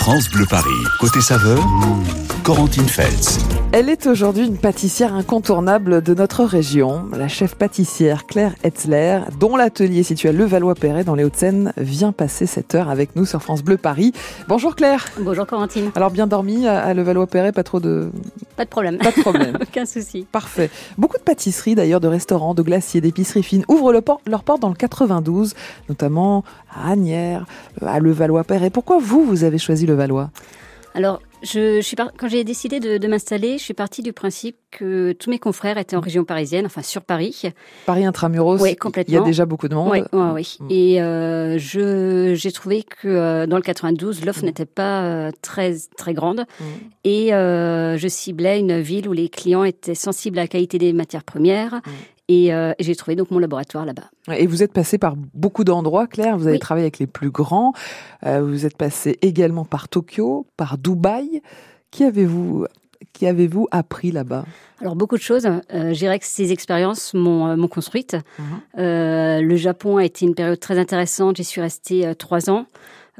France Bleu Paris. Côté saveur, Corentine Feltz. Elle est aujourd'hui une pâtissière incontournable de notre région. La chef pâtissière Claire Hetzler, dont l'atelier situé à Levallois-Perret dans les Hauts-de-Seine, vient passer cette heure avec nous sur France Bleu Paris. Bonjour Claire. Bonjour Corentine. Alors bien dormi à Levallois-Perret, pas trop de... Pas de problème. Pas de problème. Aucun souci. Parfait. Beaucoup de pâtisseries d'ailleurs, de restaurants, de glaciers, d'épiceries fines ouvrent leur porte dans le 92, notamment à Agnières, à Levallois-Perret. Pourquoi vous, vous avez choisi Levallois? Alors, je, suis quand j'ai décidé de, m'installer, je suis partie du principe que tous mes confrères étaient en région parisienne, enfin sur Paris. Paris intramuros. Oui, complètement. Il y a déjà beaucoup de monde. Oui, oui. Mm. Et euh, je j'ai trouvé que euh, dans le 92, l'offre mm. n'était pas euh, très très grande, mm. et je ciblais une ville où les clients étaient sensibles à la qualité des matières premières et, j'ai trouvé donc mon laboratoire là-bas. Et vous êtes passé par beaucoup d'endroits, Claire. Vous avez travaillé avec les plus grands. vous êtes passé également par Tokyo, par Dubaï. Qui avez-vous qui avez-vous appris là-bas? Alors beaucoup de choses. Euh, je dirais que ces expériences m'ont euh, construite. Mhm. Euh, le Japon a été une période très intéressante. J'y suis restée euh, trois ans.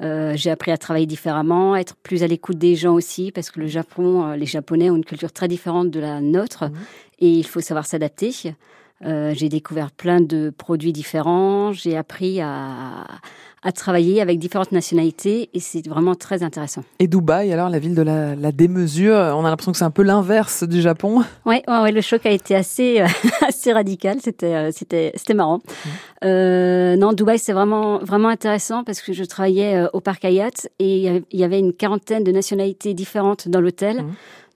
Euh, j'ai appris à travailler différemment, à être plus à l'écoute des gens aussi, parce que le Japon, les Japonais ont une culture très différente de la nôtre, mhm. et il faut savoir s'adapter. J'ai découvert plein de produits différents. J'ai appris à, à travailler avec différentes nationalités et c'est vraiment très intéressant. Et Dubaï, alors la ville de la, la démesure, on a l'impression que c'est un peu l'inverse du Japon. Oui, ouais, ouais, le choc a été assez, euh, assez radical, c'était, euh, c'était, c'était marrant. Mmh. Euh, non, Dubaï, c'est vraiment, vraiment intéressant parce que je travaillais au parc Hayat et il y avait une quarantaine de nationalités différentes dans l'hôtel. Mmh.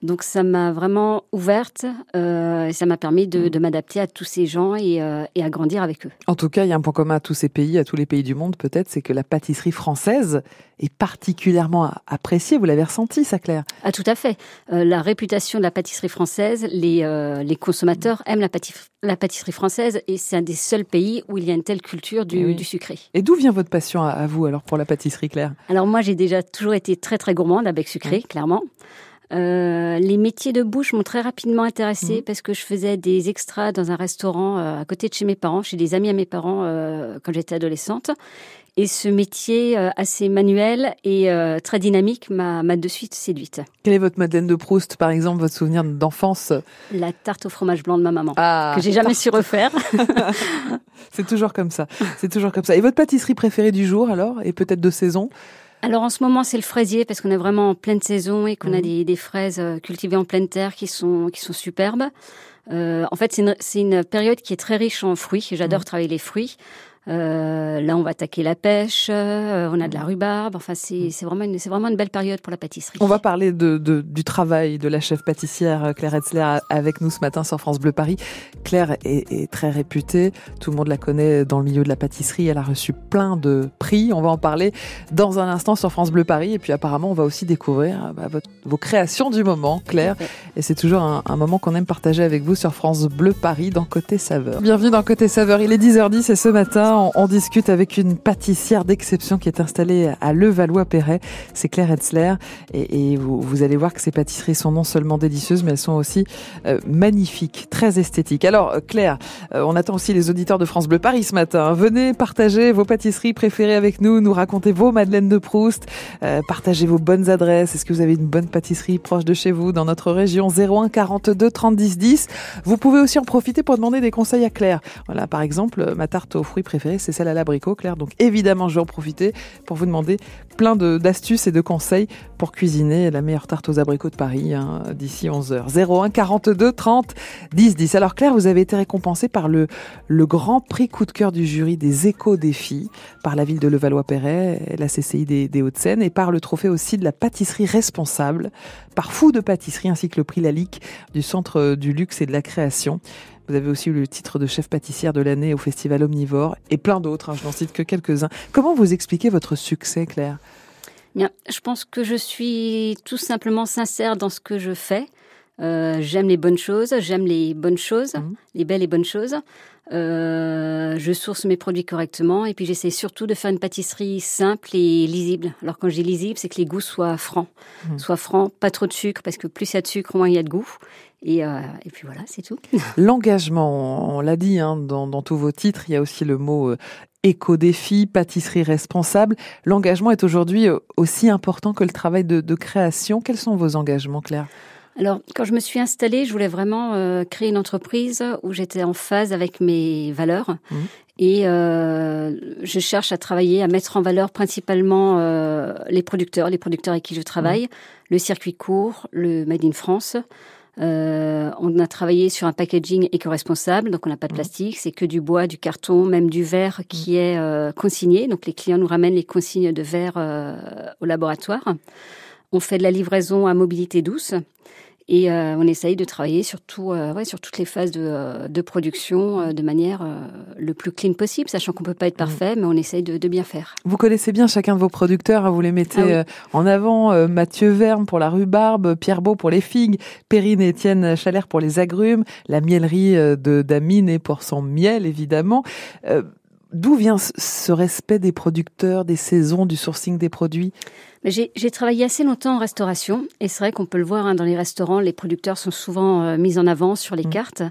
Donc ça m'a vraiment ouverte euh, et ça m'a permis de, de m'adapter à tous ces gens et, euh, et, à grandir avec eux. En tout cas, il y a un point commun à tous ces pays, à tous les pays du monde peut-être, c'est que la pâtisserie française est particulièrement appréciée. Vous l'avez ressenti, ça, Claire? Ah, tout à fait. Euh, la réputation de la pâtisserie française, les, euh, les consommateurs aiment la, pâtisserie, la pâtisserie française et c'est un des seuls pays où il y a une telle culture du, du sucré. Et d'où vient votre passion à, vous alors pour la pâtisserie, Claire? Alors moi, j'ai déjà toujours été très très gourmande avec sucré, clairement. Euh, les métiers de bouche m'ont très rapidement intéressée mhm. parce que je faisais des extras dans un restaurant euh, à côté de chez mes parents, chez des amis à mes parents euh, quand j'étais adolescente. Et ce métier assez manuel et très dynamique m'a de suite séduite. Quelle est votre Madeleine de Proust, par exemple, votre souvenir d'enfance? La tarte au fromage blanc de ma maman, ah, que j'ai jamais su refaire. C'est toujours comme ça. C'est toujours comme ça. Et votre pâtisserie préférée du jour, alors, et peut-être de saison? Alors en ce moment c'est le fraisier parce qu'on est vraiment en pleine saison et qu'on a mhm. des, fraises euh, cultivées en pleine terre qui sont qui sont superbes. Euh, en fait c'est une, une, période qui est très riche en fruits. J'adore mhm. travailler les fruits. Euh, là, on va attaquer la pêche, euh, on a de la rhubarbe. Enfin, c'est vraiment, une, vraiment une belle période pour la pâtisserie. On va parler de, de, du travail de la chef pâtissière euh, Claire Hetzler avec nous ce matin sur France Bleu Paris. Claire est, est, très réputée, tout le monde la connaît dans le milieu de la pâtisserie. Elle a reçu plein de prix. On va en parler dans un instant sur France Bleu Paris. Et puis apparemment, on va aussi découvrir bah, votre, vos créations du moment, Claire. Et c'est toujours un, un moment qu'on aime partager avec vous sur France Bleu Paris dans Côté Saveur. Bienvenue dans Côté Saveur. Il est 10h10 et ce matin, on, discute avec une pâtissière d'exception qui est installée à Levallois-Perret. C'est Claire Hetzler. Et, vous, allez voir que ces pâtisseries sont non seulement délicieuses, mais elles sont aussi euh, magnifiques, très esthétiques. Alors, euh, Claire, euh, on attend aussi les auditeurs de France Bleu Paris ce matin. Venez partager vos pâtisseries préférées avec nous, nous raconter vos madeleines de Proust, partagez vos bonnes adresses. Est-ce que vous avez une bonne pâtisserie proche de chez vous, dans notre région? 01 42 30 10 10 Vous pouvez aussi en profiter pour demander des conseils à Claire. Voilà, par exemple, ma tarte aux fruits c'est celle à l'abricot, Claire. Donc évidemment, je vais en profiter pour vous demander plein d'astuces et de conseils pour cuisiner la meilleure tarte aux abricots de Paris hein, d'ici 11h. 01 42 30 10 10. Alors Claire, vous avez été récompensée par le, grand prix coup de cœur du jury des éco-défis par la ville de Levallois-Perret, la CCI des, des Hauts-de-Seine et par le trophée aussi de la pâtisserie responsable par Fou de pâtisserie ainsi que le prix Lalique du Centre du luxe et de la création. Vous avez aussi eu le titre de chef pâtissière de l'année au Festival Omnivore et plein d'autres, hein, je n'en cite que quelques-uns. Comment vous expliquez votre succès, Claire? Bien, je pense que je suis tout simplement sincère dans ce que je fais. Euh, j'aime les bonnes choses, j'aime les bonnes choses, mhm. les belles et bonnes choses. Euh, je source mes produits correctement et puis j'essaie surtout de faire une pâtisserie simple et lisible. Alors quand je dis lisible, c'est que les goûts soient francs, mhm. soient francs, pas trop de sucre parce que plus il y a de sucre, moins il y a de goût. Et, euh, et puis voilà, c'est tout. L'engagement, on, l'a dit hein, dans, dans, tous vos titres, il y a aussi le mot euh, éco-défi, pâtisserie responsable. L'engagement est aujourd'hui aussi important que le travail de, création. Quels sont vos engagements, Claire? Alors, quand je me suis installée, je voulais vraiment créer une entreprise où j'étais en phase avec mes valeurs mmh. Et euh, je cherche à travailler, à mettre en valeur principalement euh, les producteurs, les producteurs avec qui je travaille, mmh. le circuit court, le Made in France. Euh, on a travaillé sur un packaging éco-responsable, donc on n'a pas de mmh. plastique, c'est que du bois, du carton, même du verre qui est euh, consigné. Donc les clients nous ramènent les consignes de verre euh, au laboratoire. On fait de la livraison à mobilité douce. Et euh, on essaye de travailler sur, euh, ouais, sur toutes les phases de, euh, de production de manière le plus clean possible, sachant qu'on peut pas être mm. parfait, mais on essaye de, de, bien faire. Vous connaissez bien chacun de vos producteurs, hein, vous les mettez ah en avant. Mathieu Verme pour la rhubarbe, Pierre Beau pour les figues, Perrine et Étienne Chalère pour les agrumes, la miellerie de Damine et pour son miel, évidemment. D'où vient ce respect des producteurs, des saisons, du sourcing des produits? J'ai travaillé assez longtemps en restauration et c'est vrai qu'on peut le voir hein, dans les restaurants, les producteurs sont souvent euh, mis en avant sur les mmh. cartes.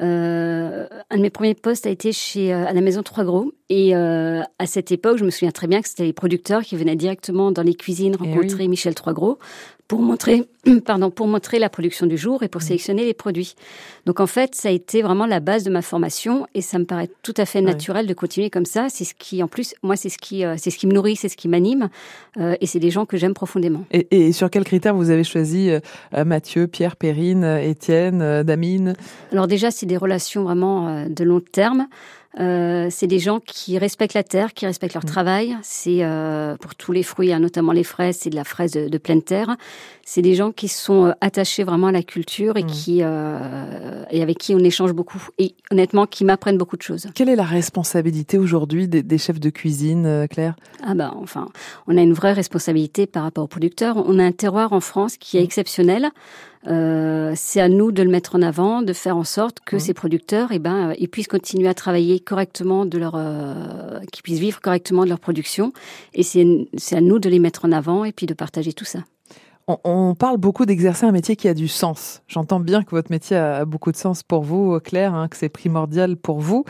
Euh, un de mes premiers postes a été chez euh, à la maison Trois Gros et euh, à cette époque, je me souviens très bien que c'était les producteurs qui venaient directement dans les cuisines eh rencontrer Michel Trois Gros pour montrer, pardon, pour montrer la production du jour et pour mm. sélectionner les produits. Donc en fait, ça a été vraiment la base de ma formation et ça me paraît tout à fait naturel de continuer comme ça. C'est ce qui, en plus, moi, c'est ce qui, euh, c'est ce qui me nourrit, c'est ce qui m'anime euh, et c'est des gens que j'aime profondément. Et, et, sur quels critères vous avez choisi euh, Mathieu, Pierre, Perrine, Étienne, Damine? Alors déjà, c'est des relations vraiment de long terme. Euh, c'est des gens qui respectent la terre, qui respectent leur mmh. travail. C'est euh, pour tous les fruits, hein, notamment les fraises, c'est de la fraise de, pleine terre. C'est des gens qui sont euh, attachés vraiment à la culture et mmh. qui et avec qui on échange beaucoup et honnêtement qui m'apprennent beaucoup de choses. Quelle est la responsabilité aujourd'hui des, chefs de cuisine, Claire? Ah ben enfin, on a une vraie responsabilité par rapport aux producteurs. On a un terroir en France qui est mmh. exceptionnel. Euh, c'est à nous de le mettre en avant, de faire en sorte que mmh. ces producteurs, eh ben, euh, ils puissent continuer à travailler correctement de leur, euh, qu'ils puissent vivre correctement de leur production. Et c'est, c'est à nous de les mettre en avant et puis de partager tout ça. On, parle beaucoup d'exercer un métier qui a du sens. J'entends bien que votre métier a beaucoup de sens pour vous, Claire, hein, que c'est primordial pour vous.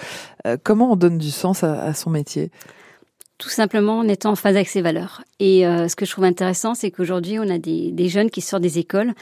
comment on donne du sens à, son métier? Tout simplement en étant en phase avec ses valeurs. Et ce que je trouve intéressant, c'est qu'aujourd'hui, on a des, des, jeunes qui sortent des écoles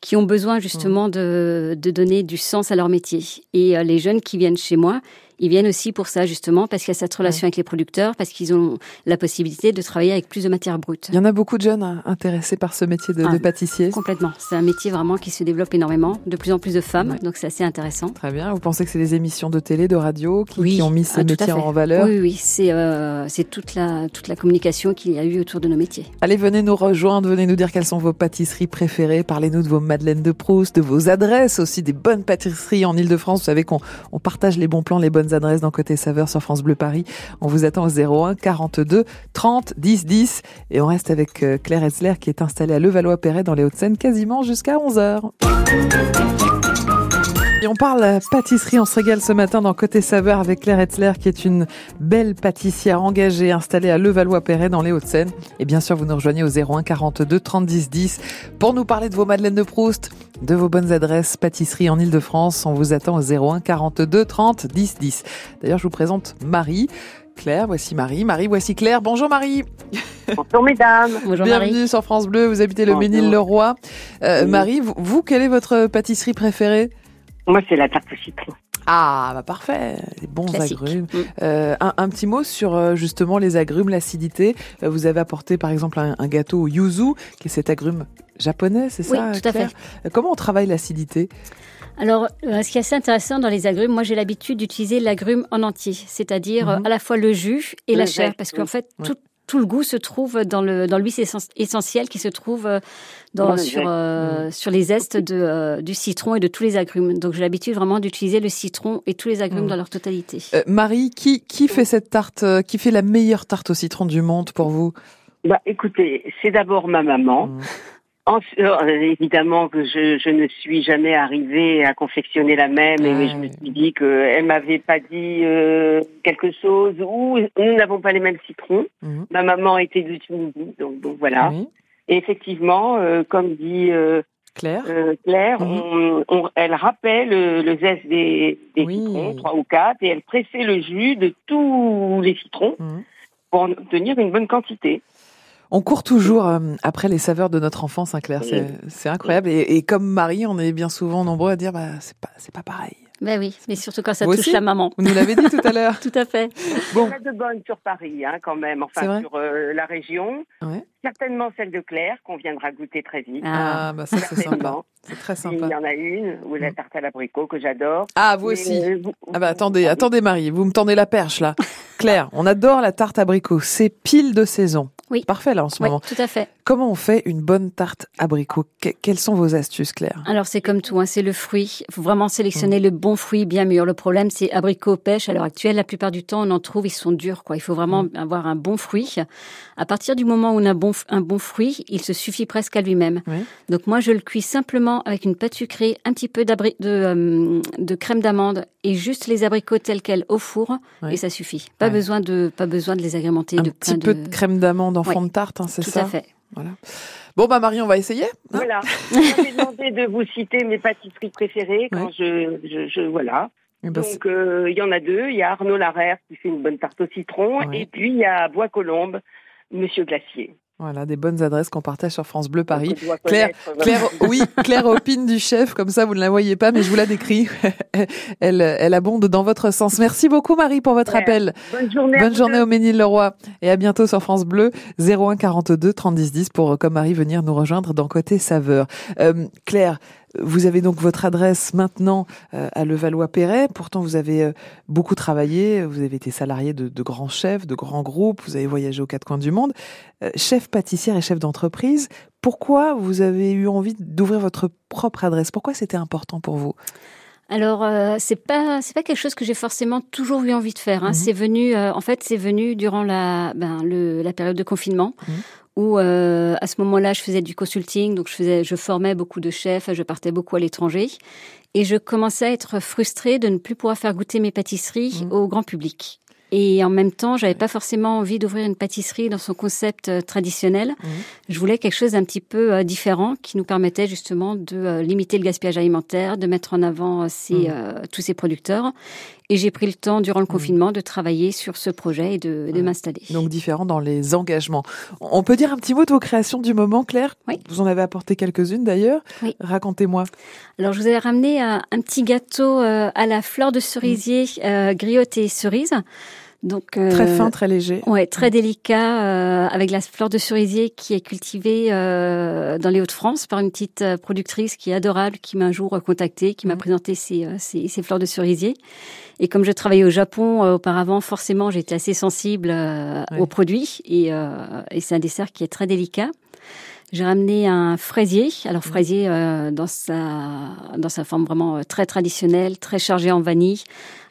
qui ont besoin justement de, de donner du sens à leur métier. Et euh, les jeunes qui viennent chez moi, ils viennent aussi pour ça, justement, parce qu'il y a cette relation avec les producteurs, parce qu'ils ont la possibilité de travailler avec plus de matière brute. Il y en a beaucoup de jeunes hein, intéressés par ce métier de, ah, pâtissier Complètement. C'est un métier vraiment qui se développe énormément, de plus en plus de femmes, donc c'est assez intéressant. Très bien. Vous pensez que c'est les émissions de télé, de radio qui, ont mis ce ah, métier en valeur? Oui, oui. C'est euh, toute, la, toute la communication qu'il y a eu autour de nos métiers. Allez, venez nous rejoindre, venez nous dire quelles sont vos pâtisseries préférées. Parlez-nous de vos madeleines de Proust, de vos adresses aussi, des bonnes pâtisseries en Ile-de-France. Vous savez qu'on on partage les bons plans, les bonnes adresses dans Côté saveurs sur France Bleu Paris. On vous attend au 01 42 30 10 10 et on reste avec euh, Claire Etzler qui est installée à Levallois-Perret dans les Hauts-de-Seine quasiment jusqu'à 11h. Et on parle pâtisserie, on se régale ce matin dans Côté Saveur avec Claire Etzler qui est une belle pâtissière engagée installée à Levallois-Perret dans les Hauts-de-Seine. Et bien sûr, vous nous rejoignez au 01 42 30 10 10 pour nous parler de vos madeleines de Proust, de vos bonnes adresses pâtisserie en Ile-de-France. On vous attend au 01 42 30 10 10. D'ailleurs, je vous présente Marie. Claire, voici Marie. Marie, voici Claire. Bonjour Marie. Bonjour mesdames. Bonjour Bienvenue sur France Bleu. Vous habitez le Ménil-le-Roi. Euh, Marie, vous, quelle est votre pâtisserie préférée? Moi, c'est la tarte au citron. Ah, bah parfait, les bons agrumes. Mm. Euh, un, petit mot sur euh, justement les agrumes, l'acidité. Euh, vous avez apporté par exemple un, gâteau au yuzu, qui est cet agrume japonais, c'est ça Oui, tout à fait. Comment on travaille l'acidité? Alors, ce qui est assez intéressant dans les agrumes, moi j'ai l'habitude d'utiliser l'agrume en entier, c'est-à-dire mhm. à la fois le jus et la chair, parce qu'en fait, tout, tout le goût se trouve dans le dans l'huile essentielle qui se trouve euh, dans, sur euh, sur les zestes de, euh, du citron et de tous les agrumes. Donc j'ai l'habitude vraiment d'utiliser le citron et tous les agrumes mm. dans leur totalité. Marie, qui qui fait cette tarte Qui fait la meilleure tarte au citron du monde pour vous? Bah écoutez, c'est d'abord ma maman. Mm. Euh, évidemment que je, je, ne suis jamais arrivée à confectionner la même, et je me suis dit qu'elle m'avait pas dit euh, quelque chose ou nous n'avons pas les mêmes citrons. Mhm. Ma maman était du Tunisie, donc, donc voilà. Et effectivement, euh, comme dit Claire, Claire mhm. elle rappelle le, zeste des, citrons, trois ou quatre, et elle pressait le jus de tous les citrons mhm. pour en obtenir une bonne quantité. On court toujours euh, après les saveurs de notre enfance, hein, Claire. C'est incroyable. Et, comme Marie, on est bien souvent nombreux à dire, bah, c'est pas, c'est pas pareil. Ben oui, mais surtout quand ça touche la maman. Vous nous l'avez dit tout à l'heure. tout à fait. Bon. Il y a de bonnes sur Paris, hein, quand même, enfin sur euh, la région. Certainement celle de Claire, qu'on viendra goûter très vite. Ah, bah ça c'est sympa. C'est très sympa. Il y en a une, ou la mm. tarte à l'abricot, que j'adore. Ah, vous aussi. Euh, ah bah attendez, attendez Marie, vous me tendez la perche là. Claire, on adore la tarte abricot, c'est pile de saison. Oui. Parfait là en ce moment. Tout à fait. Comment on fait une bonne tarte abricot? Quelles sont vos astuces, Claire? Alors c'est comme tout, hein, c'est le fruit. Il faut vraiment sélectionner mm. le bon fruit bien mûr. Le problème, c'est abricot pêche. À l'heure actuelle, la plupart du temps, on en trouve, ils sont durs. Quoi. Il faut vraiment mm. avoir un bon fruit. À partir du moment où on a bon, un bon fruit, il se suffit presque à lui-même. Donc moi, je le cuis simplement avec une pâte sucrée, un petit peu de, euh, de crème d'amande et juste les abricots tels quels au four et ça suffit. Pas besoin de pas besoin de les agrémenter un de petit peu de crème d'amande en fond de tarte, hein, c'est ça Tout à fait. Voilà. Bon bah Marie, on va essayer. Hein voilà. J'avais demandé de vous citer mes pâtisseries préférées quand je, je, voilà. Eh ben, Donc euh, il y en a deux. Il y a Arnaud Larère qui fait une bonne tarte au citron et puis il y a Bois Colombe, Monsieur Glacier. Voilà, des bonnes adresses qu'on partage sur France Bleu Paris. Claire, Claire, oui, Claire opine du chef, comme ça vous ne la voyez pas, mais je vous la décris. elle, elle abonde dans votre sens. Merci beaucoup Marie pour votre appel. Bonne journée. Bonne journée au Ménil-le-Roi et à bientôt sur France Bleu 01 42 30 10 10 pour comme Marie venir nous rejoindre dans côté saveur. Euh, Claire, vous avez donc votre adresse maintenant euh, à Levallois-Perret. Pourtant, vous avez euh, beaucoup travaillé. Vous avez été salarié de, grands chefs, de grands groupes. Vous avez voyagé aux quatre coins du monde. Euh, chef pâtissière et chef d'entreprise. Pourquoi vous avez eu envie d'ouvrir votre propre adresse? Pourquoi c'était important pour vous? Alors c'est pas c'est pas quelque chose que j'ai forcément toujours eu envie de faire. Hein. Mhm. C'est venu en fait c'est venu durant la ben, le, la période de confinement mhm où euh, à ce moment-là, je faisais du consulting, donc je faisais, je formais beaucoup de chefs, je partais beaucoup à l'étranger, et je commençais à être frustrée de ne plus pouvoir faire goûter mes pâtisseries mmh. au grand public. Et en même temps, j'avais pas forcément envie d'ouvrir une pâtisserie dans son concept euh, traditionnel. Mmh. Je voulais quelque chose d'un petit peu euh, différent qui nous permettait justement de euh, limiter le gaspillage alimentaire, de mettre en avant ces, mmh. tous ces producteurs. Et j'ai pris le temps durant le mmh. confinement de travailler sur ce projet et de, de m'installer. Donc différent dans les engagements. On peut dire un petit mot de vos créations du moment, Claire? Oui. Vous en avez apporté quelques-unes d'ailleurs. Oui. Racontez-moi. Alors je vous ai ramené un, un petit gâteau à la fleur de cerisier euh, griotte cerise. Donc euh, très fin, très léger. Ouais, très délicat euh, avec la fleur de cerisier qui est cultivée euh, dans les Hauts-de-France par une petite productrice qui est adorable, qui m'a un jour contacté, qui m'a mmh. présenté ses, ses, fleurs de cerisier. Et comme je travaillais au Japon auparavant, forcément, j'étais assez sensible aux produits et, et c'est un dessert qui est très délicat. J'ai ramené un fraisier. Alors fraisier euh, dans sa dans sa forme vraiment euh, très traditionnelle, très chargé en vanille,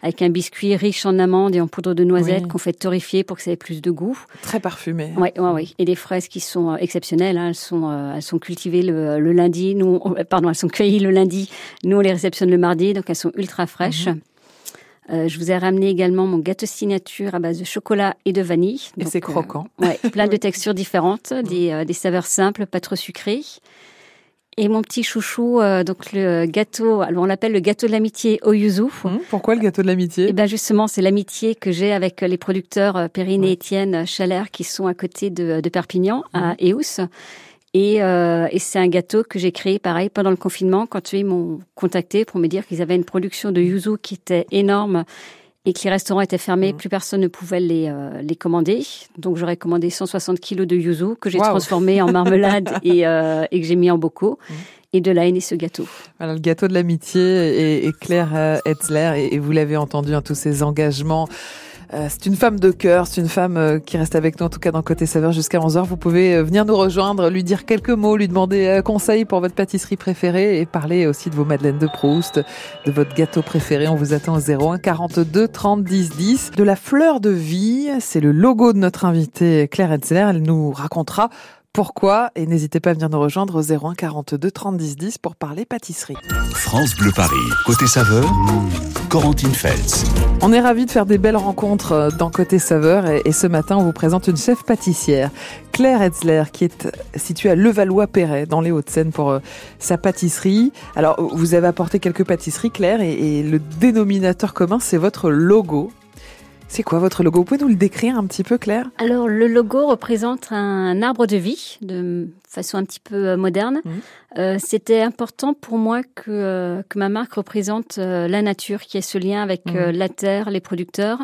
avec un biscuit riche en amandes et en poudre de noisette qu'on fait torréfier pour que ça ait plus de goût. Très parfumé. Oui, oui, oui. Et des fraises qui sont euh, exceptionnelles. Hein. Elles sont elles sont cultivées le, le lundi. Nous, pardon, elles sont cueillies le lundi. Nous, on les réceptionne le mardi, donc elles sont ultra fraîches. Mmh. Euh, je vous ai ramené également mon gâteau signature à base de chocolat et de vanille. Et c'est croquant. Euh, ouais, plein de textures différentes, des, euh, des, saveurs simples, pas trop sucrées. Et mon petit chouchou, donc le gâteau, alors on l'appelle le gâteau de l'amitié au yuzu. Hum, pourquoi le gâteau de l'amitié? Eh ben justement, c'est l'amitié que j'ai avec les producteurs Perrine et Étienne Chalère qui sont à côté de, de Perpignan, à hum. Eus. Et, euh, et c'est un gâteau que j'ai créé pareil pendant le confinement quand ils m'ont contacté pour me dire qu'ils avaient une production de yuzu qui était énorme et que les restaurants étaient fermés, mmh. plus personne ne pouvait les, euh, les commander. Donc j'aurais commandé 160 kilos de yuzu que j'ai transformé en marmelade et, euh, et, que j'ai mis en bocaux. Mmh. Et de là est né ce gâteau. Voilà, le gâteau de l'amitié et, et Claire euh, Etzler, et, et vous l'avez entendu, hein, tous ces engagements c'est une femme de cœur, c'est une femme euh, qui reste avec nous en tout cas dans Côté Saveur jusqu'à 11h. Vous pouvez euh, venir nous rejoindre, lui dire quelques mots, lui demander conseil pour votre pâtisserie préférée et parler aussi de vos madeleines de Proust, de votre gâteau préféré. On vous attend au 01 42 30 10 10. De la fleur de vie, c'est le logo de notre invitée Claire Etzler. Elle nous racontera pourquoi et n'hésitez pas à venir nous rejoindre au 01 42 30 10 10 pour parler pâtisserie. France Bleu Paris. Côté saveur, Corentine Feltz. On est ravis de faire des belles rencontres euh, dans Côté Saveur et, ce matin on vous présente une chef pâtissière, Claire Etzler, qui est située à Levallois-Perret dans les Hauts-de-Seine pour euh, sa pâtisserie. Alors vous avez apporté quelques pâtisseries Claire et le dénominateur commun c'est votre logo c'est quoi votre logo? Vous pouvez nous le décrire un petit peu, Claire? Alors, le logo représente un arbre de vie de façon un petit peu euh, moderne. Mmh. Euh, c'était important pour moi que, euh, que ma marque représente la nature, qui ait ce lien avec mmh. la terre, les producteurs,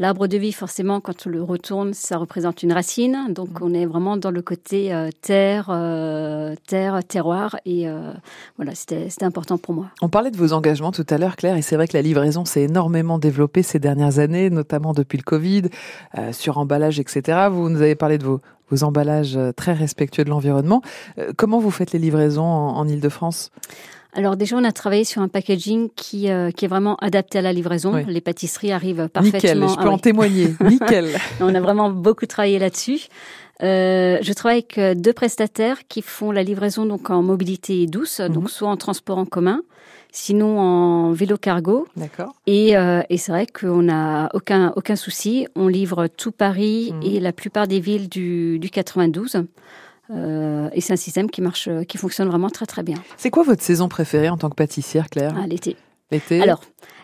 L'arbre de vie, forcément, quand on le retourne, ça représente une racine. Donc, mm. on est vraiment dans le côté euh, terre, euh, terre, terroir. Et euh, voilà, c'était important pour moi. On parlait de vos engagements tout à l'heure, Claire, et c'est vrai que la livraison s'est énormément développée ces dernières années, notamment depuis le Covid, sur emballage, etc. Vous nous avez parlé de vos, vos emballages très respectueux de l'environnement. comment vous faites les livraisons en, en Ile-de-France alors déjà, on a travaillé sur un packaging qui, euh, qui est vraiment adapté à la livraison. Les pâtisseries arrivent parfaitement. Nickel, je peux ah en témoigner. Nickel. on a vraiment beaucoup travaillé là-dessus. Euh, je travaille avec euh, deux prestataires qui font la livraison donc en mobilité douce, donc mhm. soit en transport en commun, sinon en vélo cargo. D'accord. Et, euh, et c'est vrai qu'on n'a aucun aucun souci. On livre tout Paris mhm. et la plupart des villes du, du 92. Euh, et c'est un système qui marche, qui fonctionne vraiment très très bien. C'est quoi votre saison préférée en tant que pâtissière, Claire ah, L'été. L'été. Alors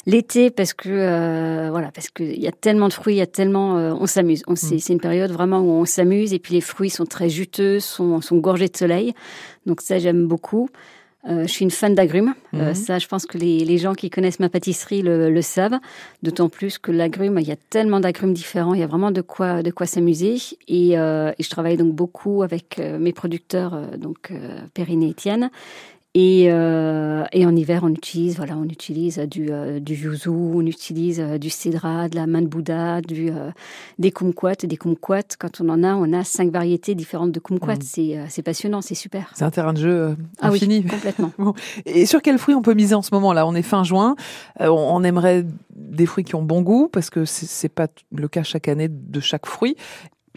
l'été parce que euh, voilà parce qu'il y a tellement de fruits, il y a tellement, euh, on s'amuse. On, mm. c'est, une période vraiment où on s'amuse et puis les fruits sont très juteux, sont, sont gorgés de soleil. Donc ça j'aime beaucoup. Euh, je suis une fan d'agrumes. Euh, mhm. ça, je pense que les, les, gens qui connaissent ma pâtisserie le, le savent. D'autant plus que l'agrume, il y a tellement d'agrumes différents. Il y a vraiment de quoi, de quoi s'amuser. Et, euh, et, je travaille donc beaucoup avec mes producteurs, donc Perrine et Étienne. Et, euh, et, en hiver, on utilise, voilà, on utilise du, euh, du yuzu, on utilise euh, du cédra, de la main de Bouddha, du, euh, des kumquats. Des kumquats, quand on en a, on a cinq variétés différentes de kumquats. Mm. C'est, passionnant, c'est super. C'est un terrain de jeu infini. Ah oui, complètement. Et sur quels fruits on peut miser en ce moment là On est fin juin. on aimerait des fruits qui ont bon goût parce que c'est, c'est pas le cas chaque année de chaque fruit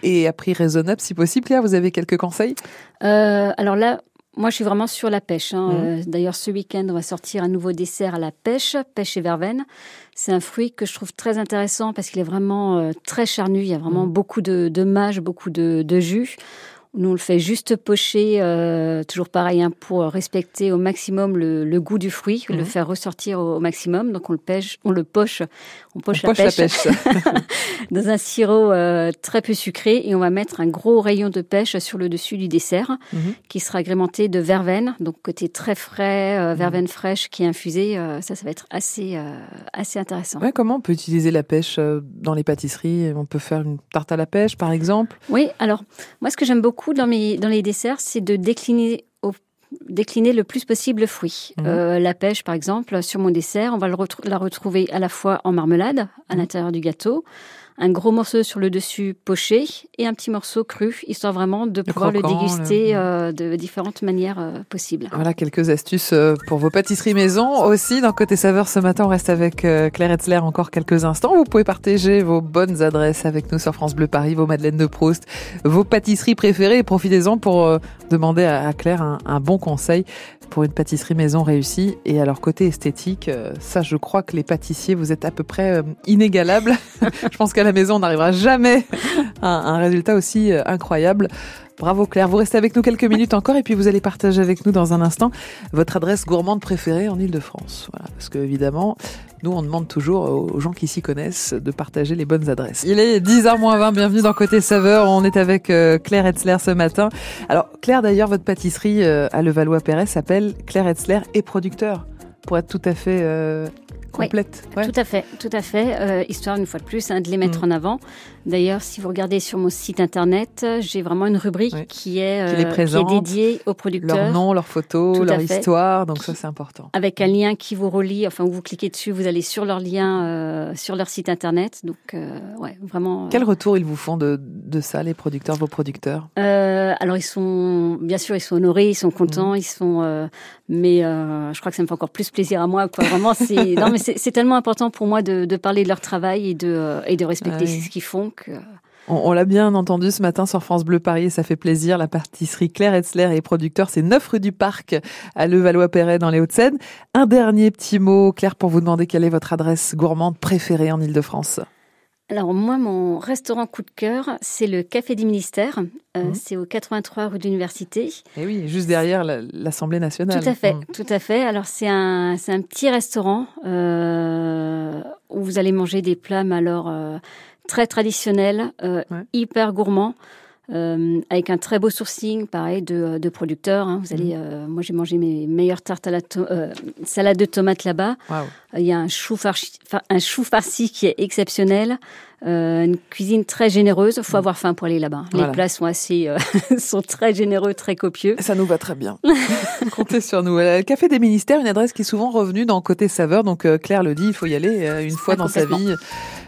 et à prix raisonnable si possible. Claire, vous avez quelques conseils? Euh, Alors là, moi, je suis vraiment sur la pêche. Hein. Mmh. Euh, d'ailleurs, ce week-end, on va sortir un nouveau dessert à la pêche, pêche et verveine. C'est un fruit que je trouve très intéressant parce qu'il est vraiment euh, très charnu. Il y a vraiment mmh. beaucoup de, de mâche, beaucoup de, de jus. Nous, on le fait juste pocher, euh, toujours pareil, hein, pour respecter au maximum le, goût du fruit, le mhm. faire ressortir au, maximum. Donc, on le pêche, on le poche, on poche, la, pêche dans un sirop euh, très peu sucré et on va mettre un gros rayon de pêche sur le dessus du dessert mhm. qui sera agrémenté de verveine, donc côté très frais, euh, mhm. verveine fraîche qui est infusée. ça, ça va être assez, assez intéressant. comment on peut utiliser la pêche dans les pâtisseries? On peut faire une tarte à la pêche, par exemple? Oui, alors, moi, ce que j'aime beaucoup, dans, mes, dans les desserts, c'est de décliner décliner le plus possible le fruit. Mhm. Euh, la pêche, par exemple, sur mon dessert, on va la retrouver à la fois en marmelade, à mhm. l'intérieur du gâteau, un gros morceau sur le dessus poché et un petit morceau cru, histoire vraiment de pouvoir le déguster euh, de différentes manières euh, possibles. Voilà quelques astuces euh, pour vos pâtisseries maison. Aussi, dans Côté Saveur, ce matin, on reste avec Claire Etzler encore quelques instants. Vous pouvez partager vos bonnes adresses avec nous sur France Bleu Paris, vos madeleines de Proust, vos pâtisseries préférées. Profitez-en pour demander à Claire un, un bon conseil pour une pâtisserie maison réussie. Et alors côté esthétique, ça je crois que les pâtissiers, vous êtes à peu près inégalables. je pense qu'à la maison, on n'arrivera jamais à un résultat aussi euh, incroyable. Bravo Claire, vous restez avec nous quelques minutes encore et puis vous allez partager avec nous dans un instant votre adresse gourmande préférée en Ile-de-France. Voilà, parce que évidemment, nous on demande toujours aux gens qui s'y connaissent de partager les bonnes adresses. Il est 10h20, bienvenue dans Côté Saveur, on est avec euh, Claire Etzler ce matin. Alors Claire d'ailleurs, votre pâtisserie euh, à Levallois-Perret s'appelle Claire Etzler et producteur pour être tout à fait complète. Tout à fait, tout à fait. Euh, histoire une fois de plus hein, de les mettre mm. en avant. D'ailleurs, si vous regardez sur mon site internet, j'ai vraiment une rubrique qui, est, euh, qui, est dédiée aux producteurs. Leur nom, leur photo, leur histoire, donc ça c'est important. Avec un lien qui vous relie, enfin vous cliquez dessus, vous allez sur leur lien, euh, sur leur site internet. Donc ouais, vraiment. Quel retour ils vous font de, de ça, les producteurs, vos producteurs? Alors ils sont, bien sûr, ils sont honorés, ils sont contents, mm. ils sont, mais je crois que ça me fait encore plus plaisir à moi. Quoi. Vraiment, c'est c'est tellement important pour moi de, parler de leur travail et de, et de respecter ce qu'ils font que. On, l'a bien entendu ce matin sur France Bleu Paris et ça fait plaisir. La pâtisserie Claire Etzler et producteur, c'est 9 rue du Parc à Levallois-Perret dans les Hauts-de-Seine. Un dernier petit mot, Claire, pour vous demander quelle est votre adresse gourmande préférée en Ile-de-France. Alors moi, mon restaurant coup de cœur, c'est le Café du Ministère. Euh, mmh. C'est au 83 rue de l'Université. Et eh oui, juste derrière l'Assemblée nationale. Tout à fait, mmh. tout à fait. Alors c'est un, un petit restaurant euh, vous allez manger des plats, alors euh, très traditionnels, hyper gourmands. Euh, avec un très beau sourcing, pareil, de, de producteurs. Hein. Vous allez, mm. euh, moi, j'ai mangé mes meilleures tartes à la euh, salade de tomates là-bas. Il y a un chou, farci, un chou farci qui est exceptionnel. une cuisine très généreuse. Faut mm. avoir faim pour aller là-bas. Les plats sont assez, sont très généreux, très copieux. Ça nous va très bien. Comptez sur nous. Le Café des ministères, une adresse qui est souvent revenue dans côté saveur. Donc Claire le dit, il faut y aller une fois dans sa vie.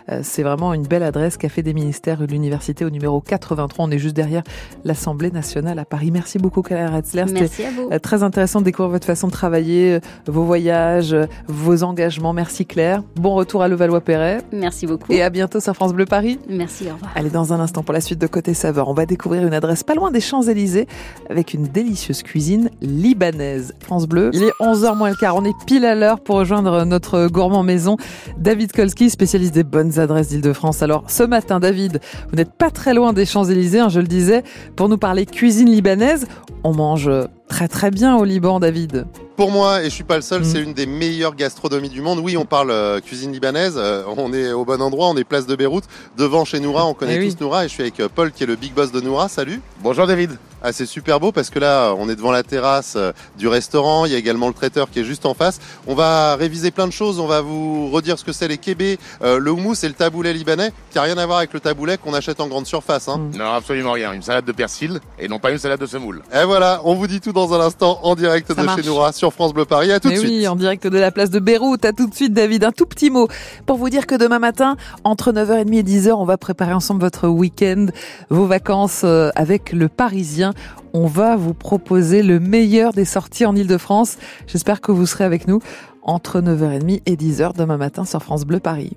Euh, c'est vraiment une belle adresse, Café des ministères de l'Université au numéro 83. On est juste derrière l'Assemblée nationale à Paris. Merci beaucoup, Claire Retzler. Merci à vous. Euh, très intéressant de découvrir votre façon de travailler, euh, vos voyages, vos engagements. Merci, Claire. Bon retour à Levallois-Perret. Merci beaucoup. Et à bientôt sur France Bleu Paris. Merci, au revoir. Allez, dans un instant, pour la suite de Côté Saveur, on va découvrir une adresse pas loin des Champs-Élysées avec une délicieuse cuisine libanaise. France Bleu, il est 11h moins le quart. On est pile à l'heure pour rejoindre notre gourmand maison, David Kolski, spécialiste des bonnes adresses d'Île-de-France. Alors ce matin, David, vous n'êtes pas très loin des Champs-Élysées, hein, je le disais, pour nous parler cuisine libanaise. On mange très très bien au Liban, David. Pour moi, et je suis pas le seul, mm. c'est une des meilleures gastronomies du monde. Oui, on parle euh, cuisine libanaise, euh, on est au bon endroit, on est place de Beyrouth, devant chez Noura, on connaît eh tous Noura, et je suis avec euh, Paul qui est le big boss de Noura. Salut. Bonjour David. Ah, c'est super beau parce que là, on est devant la terrasse euh, du restaurant. Il y a également le traiteur qui est juste en face. On va réviser plein de choses. On va vous redire ce que c'est les kébés, euh, le houmous et le taboulet libanais, qui a rien à voir avec le taboulet qu'on achète en grande surface. Hein. Non, absolument rien. Une salade de persil et non pas une salade de semoule. Et voilà, on vous dit tout dans un instant en direct de chez Noura sur France Bleu Paris. À tout de suite. Oui, en direct de la place de Beyrouth. À tout de suite, David. Un tout petit mot pour vous dire que demain matin, entre 9h30 et 10h, on va préparer ensemble votre week-end, vos vacances euh, avec le Parisien on va vous proposer le meilleur des sorties en Ile-de-France. J'espère que vous serez avec nous entre 9h30 et 10h demain matin sur France Bleu Paris.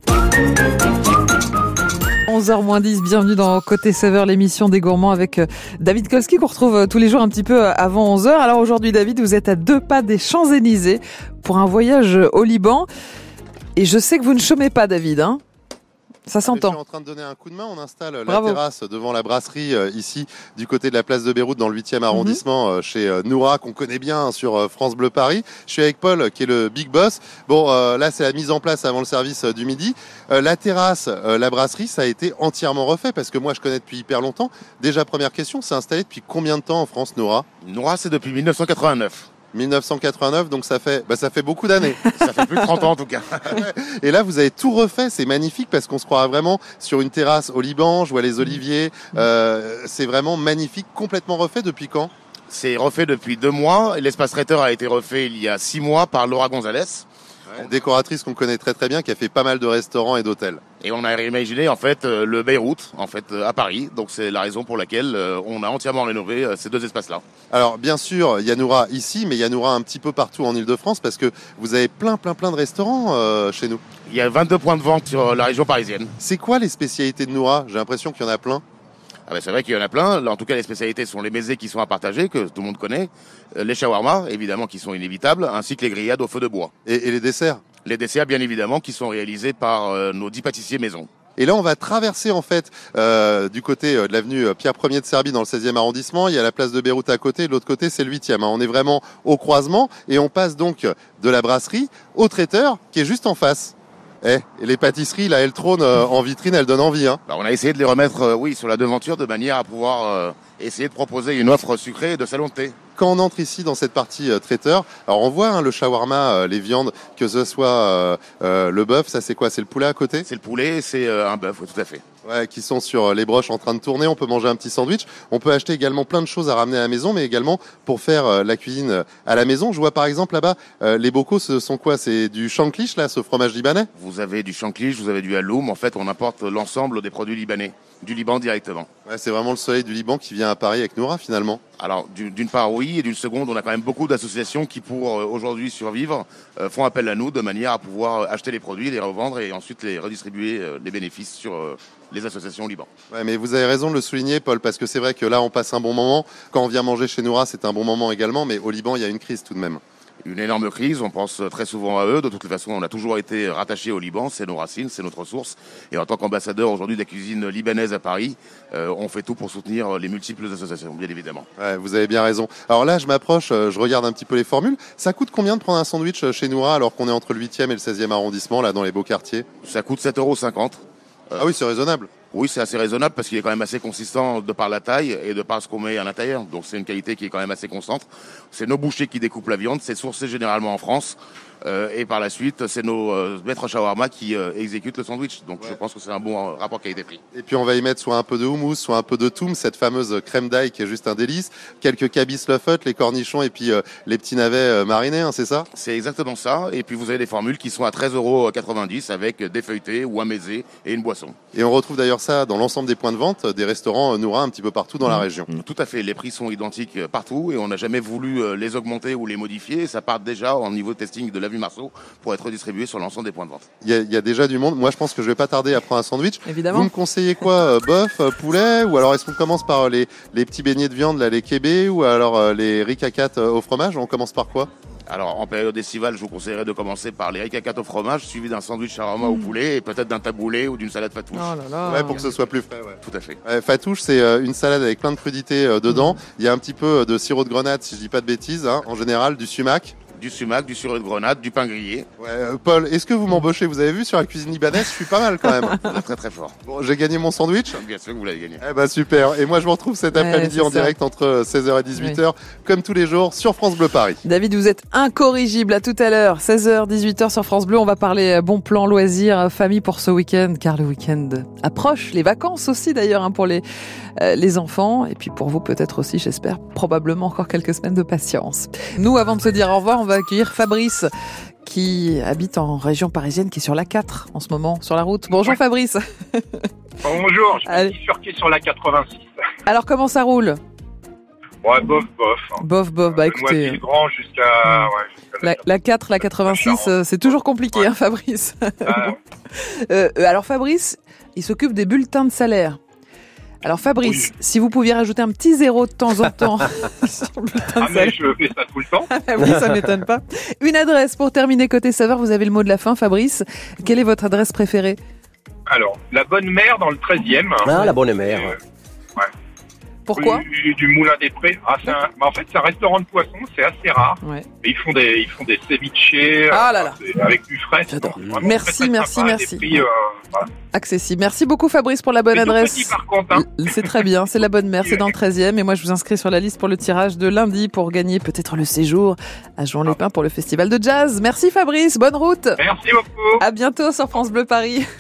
11h 10, bienvenue dans Côté Saveur, l'émission des gourmands avec euh, David Kolski qu'on retrouve euh, tous les jours un petit peu euh, avant 11h. Alors aujourd'hui David, vous êtes à deux pas des Champs-Élysées pour un voyage au Liban. Et je sais que vous ne chômez pas David, hein ça s'entend. Je suis en train de donner un coup de main. On installe la terrasse devant la brasserie euh, ici, du côté de la place de Beyrouth, dans le 8e mhm. arrondissement, euh, chez euh, Noura, qu'on connaît bien sur France Bleu Paris. Je suis avec Paul, qui est le big boss. Bon, là, c'est la mise en place avant le service du midi. la terrasse, la brasserie, ça a été entièrement refait parce que moi, je connais depuis hyper longtemps. Déjà, première question, c'est installé depuis combien de temps en France, Noura? Noura, c'est depuis 1989. 1989, donc ça fait, bah, ça fait beaucoup d'années. ça fait plus de 30 ans en tout cas. Et là, vous avez tout refait, c'est magnifique parce qu'on se croit vraiment sur une terrasse au Liban, je vois les oliviers. Euh, c'est vraiment magnifique, complètement refait depuis quand? C'est refait depuis deux mois. L'espace traiteur a été refait il y a six mois par Laura Gonzalez décoratrice qu'on connaît très très bien, qui a fait pas mal de restaurants et d'hôtels. Et on a réimaginé en fait euh, le Beyrouth en fait euh, à Paris. Donc c'est la raison pour laquelle euh, on a entièrement rénové ces deux espaces-là. Alors bien sûr, Yanoura ici, mais Yanoura un petit peu partout en Ile-de-France parce que vous avez plein plein plein de restaurants chez nous. Il y a 22 points de vente sur la région parisienne. C'est quoi les spécialités de Noura? J'ai l'impression qu'il y en a plein. Ah ben c'est vrai qu'il y en a plein. en tout cas, les spécialités sont les mésés qui sont à partager, que tout le monde connaît, les shawarma, évidemment, qui sont inévitables, ainsi que les grillades au feu de bois. et les desserts? Les desserts, bien évidemment, qui sont réalisés par euh, nos dix pâtissiers maison. Et là, on va traverser en fait euh, du côté euh, de l'avenue Pierre Ier de Serbie dans le 16e arrondissement. Il y a la place de Beyrouth à côté. De l'autre côté, c'est le 8e. Hein. On est vraiment au croisement et on passe donc de la brasserie au traiteur qui est juste en face. Eh, et les pâtisseries, là, elles trônent en vitrine, elles donnent envie. Hein. Bah, on a essayé de les remettre, oui, sur la devanture de manière à pouvoir essayer de proposer une offre sucrée de salon de thé. Quand on entre ici dans cette partie euh, traiteur, alors on voit hein, le shawarma, euh, les viandes, que ce soit euh, le bœuf, ça c'est quoi? C'est le poulet à côté? C'est le poulet, c'est un bœuf, tout à fait. Ouais, qui sont sur les broches en train de tourner. On peut manger un petit sandwich. On peut acheter également plein de choses à ramener à la maison, mais également pour faire la cuisine à la maison. Je vois par exemple là-bas, les bocaux, ce sont quoi? C'est du shanklish là, ce fromage libanais? Vous avez du shanklish, vous avez du halloum. En fait, on apporte l'ensemble des produits libanais du Liban directement. Ouais, c'est vraiment le soleil du Liban qui vient à Paris avec Noura finalement. Alors d'une part oui, et d'une seconde, on a quand même beaucoup d'associations qui pour euh, aujourd'hui survivre euh, font appel à nous de manière à pouvoir acheter les produits, les revendre et ensuite les redistribuer euh, les bénéfices sur les associations au Liban. Ouais, mais vous avez raison de le souligner, Paul, parce que c'est vrai que là, on passe un bon moment. Quand on vient manger chez Noura, c'est un bon moment également, mais au Liban, il y a une crise tout de même une énorme crise. On pense très souvent à eux. De toute façon, on a toujours été rattaché au Liban. C'est nos racines, c'est notre source. Et en tant qu'ambassadeur aujourd'hui de la cuisine libanaise à Paris, euh, on fait tout pour soutenir les multiples associations, bien évidemment. vous avez bien raison. Alors là, je m'approche, euh, je regarde un petit peu les formules. Ça coûte combien de prendre un sandwich euh, chez Noura alors qu'on est entre le 8e et le 16e arrondissement, là, dans les beaux quartiers? Ça coûte 7,50 euros. Ah oui, c'est raisonnable. Oui, c'est assez raisonnable parce qu'il est quand même assez consistant de par la taille et de par ce qu'on met à l'intérieur. Donc c'est une qualité qui est quand même assez constante. C'est nos bouchers qui découpent la viande. C'est sourcé généralement en France. Euh, et par la suite, c'est nos euh, maîtres shawarma qui euh, exécutent le sandwich. Donc je pense que c'est un bon rapport qualité-prix. Et puis on va y mettre soit un peu de houmous, soit un peu de toum, cette fameuse crème d'ail qui est juste un délice, quelques cabis lefut, les cornichons et puis les petits navets marinés, hein, c'est ça? C'est exactement ça. Et puis vous avez des formules qui sont à 13,90 euros avec des feuilletés ou un et une boisson. Et on retrouve d'ailleurs ça dans l'ensemble des points de vente des restaurants Noura un petit peu partout dans la mmh. région. Tout à fait. Les prix sont identiques partout et on n'a jamais voulu les augmenter ou les modifier. Ça part déjà au niveau testing de la Marceau pour être distribué sur l'ensemble des points de vente. Il y, a, déjà du monde. Moi, je pense que je vais pas tarder à prendre un sandwich. Évidemment. Vous me conseillez quoi euh, Bœuf, euh, poulet Ou alors est-ce qu'on commence par euh, les, les petits beignets de viande, là, les kébés Ou alors les riz au fromage? On commence par quoi? Alors, en période estivale, je vous conseillerais de commencer par les ricacates au fromage, suivi d'un sandwich shawarma au mm. poulet et peut-être d'un taboulé ou d'une salade fatouche. Oh là là. Ouais, pour que ce soit plus frais, ouais. Tout à fait. fatouche, c'est une salade avec plein de crudités dedans. Mm. Il y a un petit peu de sirop de grenade, si je dis pas de bêtises, hein. en général, du sumac du sumac, du sirop de grenade, du pain grillé. Ouais, euh, Paul, est-ce que vous m'embauchez? Vous avez vu sur la cuisine libanaise, je suis pas mal quand même. très très fort. Bon, j'ai gagné mon sandwich. Bien sûr que vous l'avez gagné. Eh ben super. Et moi je vous retrouve cet après-midi en direct entre 16h et 18h, comme tous les jours sur France Bleu Paris. David, vous êtes incorrigible à tout à l'heure. 16h, 18h sur France Bleu. On va parler euh, bon plan, loisirs, euh, famille pour ce week-end, car le week-end approche. Les vacances aussi d'ailleurs hein, pour les, les enfants. Et puis pour vous peut-être aussi, j'espère, probablement encore quelques semaines de patience. Nous, avant de se dire au revoir, on va accueillir Fabrice qui habite en région parisienne, qui est sur la 4 en ce moment, sur la route. Bonjour Fabrice. Bonjour, je suis sur la 86. Alors comment ça roule? Ouais, bof, bof. Hein. Bof, bof, bah écoutez. grand jusqu'à. Ouais, la, 4, la 86, euh, c'est toujours compliqué, hein, Fabrice. Ah, euh, alors, Fabrice, il s'occupe des bulletins de salaire. Alors Fabrice, si vous pouviez rajouter un petit zéro de temps en temps sur le ah mais je fais ça tout le temps. Ah oui, ça m'étonne pas. Une adresse pour terminer côté saveur, vous avez le mot de la fin Fabrice. Quelle est votre adresse préférée? Alors, la bonne mère dans le 13e. Ah, la bonne mère. Euh. Pourquoi du, Moulin des Prés. Ah, bah, en fait, c'est un restaurant de poisson, c'est assez rare. Ouais. ils font des, ils font des ceviches ah là là. avec du frais. Merci, merci, merci. Euh, Accessible. Merci beaucoup Fabrice pour la bonne adresse. Hein. C'est très bien, c'est la bonne mère, c'est dans le 13e. Et moi, je vous inscris sur la liste pour le tirage de lundi pour gagner peut-être le séjour à Jean-Lépin pour le festival de jazz. Merci Fabrice, bonne route. Merci beaucoup. À bientôt sur France Bleu Paris.